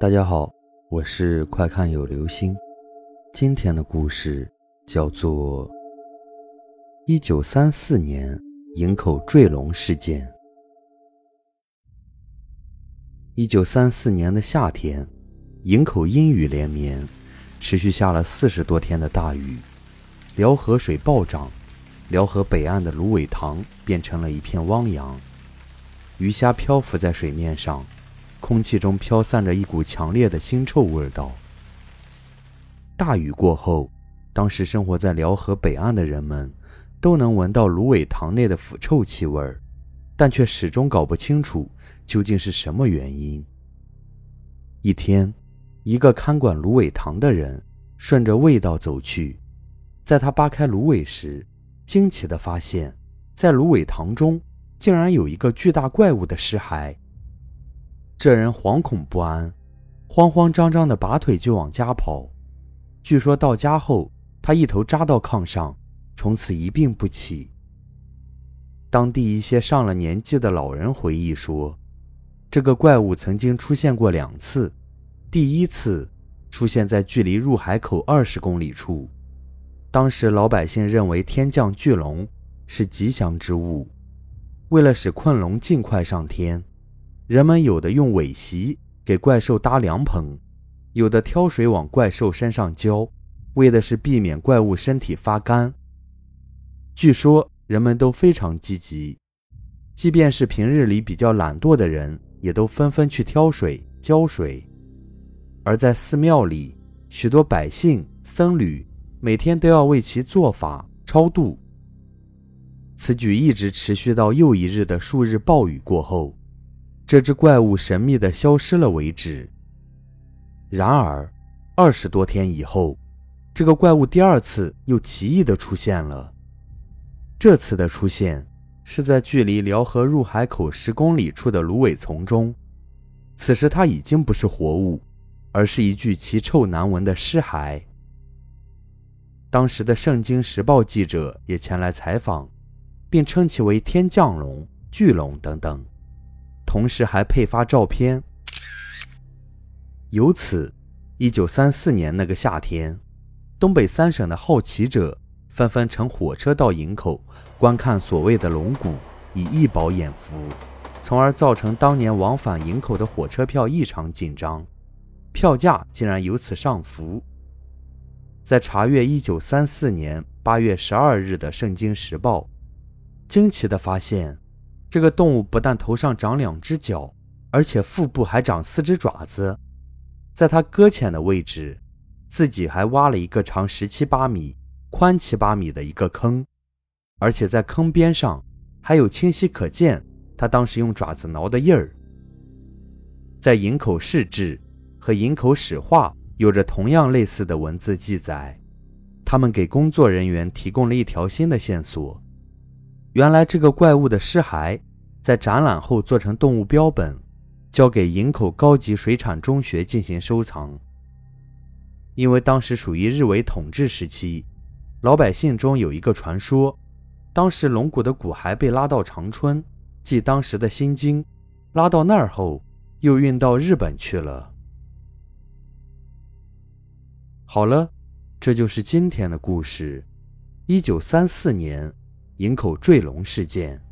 大家好，我是快看有流星。今天的故事叫做《一九三四年营口坠龙事件》。一九三四年的夏天，营口阴雨连绵，持续下了四十多天的大雨，辽河水暴涨，辽河北岸的芦苇塘变成了一片汪洋，鱼虾漂浮在水面上。空气中飘散着一股强烈的腥臭味道。大雨过后，当时生活在辽河北岸的人们都能闻到芦苇塘内的腐臭气味，但却始终搞不清楚究竟是什么原因。一天，一个看管芦苇塘的人顺着味道走去，在他扒开芦苇时，惊奇地发现，在芦苇塘中竟然有一个巨大怪物的尸骸。这人惶恐不安，慌慌张张地拔腿就往家跑。据说到家后，他一头扎到炕上，从此一病不起。当地一些上了年纪的老人回忆说，这个怪物曾经出现过两次，第一次出现在距离入海口二十公里处，当时老百姓认为天降巨龙是吉祥之物，为了使困龙尽快上天。人们有的用苇席给怪兽搭凉棚，有的挑水往怪兽身上浇，为的是避免怪物身体发干。据说人们都非常积极，即便是平日里比较懒惰的人，也都纷纷去挑水浇水。而在寺庙里，许多百姓僧侣每天都要为其做法超度。此举一直持续到又一日的数日暴雨过后。这只怪物神秘的消失了为止。然而，二十多天以后，这个怪物第二次又奇异的出现了。这次的出现是在距离辽河入海口十公里处的芦苇丛中。此时，它已经不是活物，而是一具奇臭难闻的尸骸。当时的《圣经时报》记者也前来采访，并称其为天降龙、巨龙等等。同时还配发照片。由此，一九三四年那个夏天，东北三省的好奇者纷纷乘火车到营口观看所谓的龙骨，以一饱眼福，从而造成当年往返营口的火车票异常紧张，票价竟然由此上浮。在查阅一九三四年八月十二日的《圣经时报》，惊奇地发现。这个动物不但头上长两只脚，而且腹部还长四只爪子。在它搁浅的位置，自己还挖了一个长十七八米、宽七八米的一个坑，而且在坑边上还有清晰可见它当时用爪子挠的印儿。在营口市志和营口史话有着同样类似的文字记载，他们给工作人员提供了一条新的线索。原来这个怪物的尸骸在展览后做成动物标本，交给营口高级水产中学进行收藏。因为当时属于日伪统治时期，老百姓中有一个传说：当时龙骨的骨骸被拉到长春，即当时的新京，拉到那儿后又运到日本去了。好了，这就是今天的故事。一九三四年。营口坠龙事件。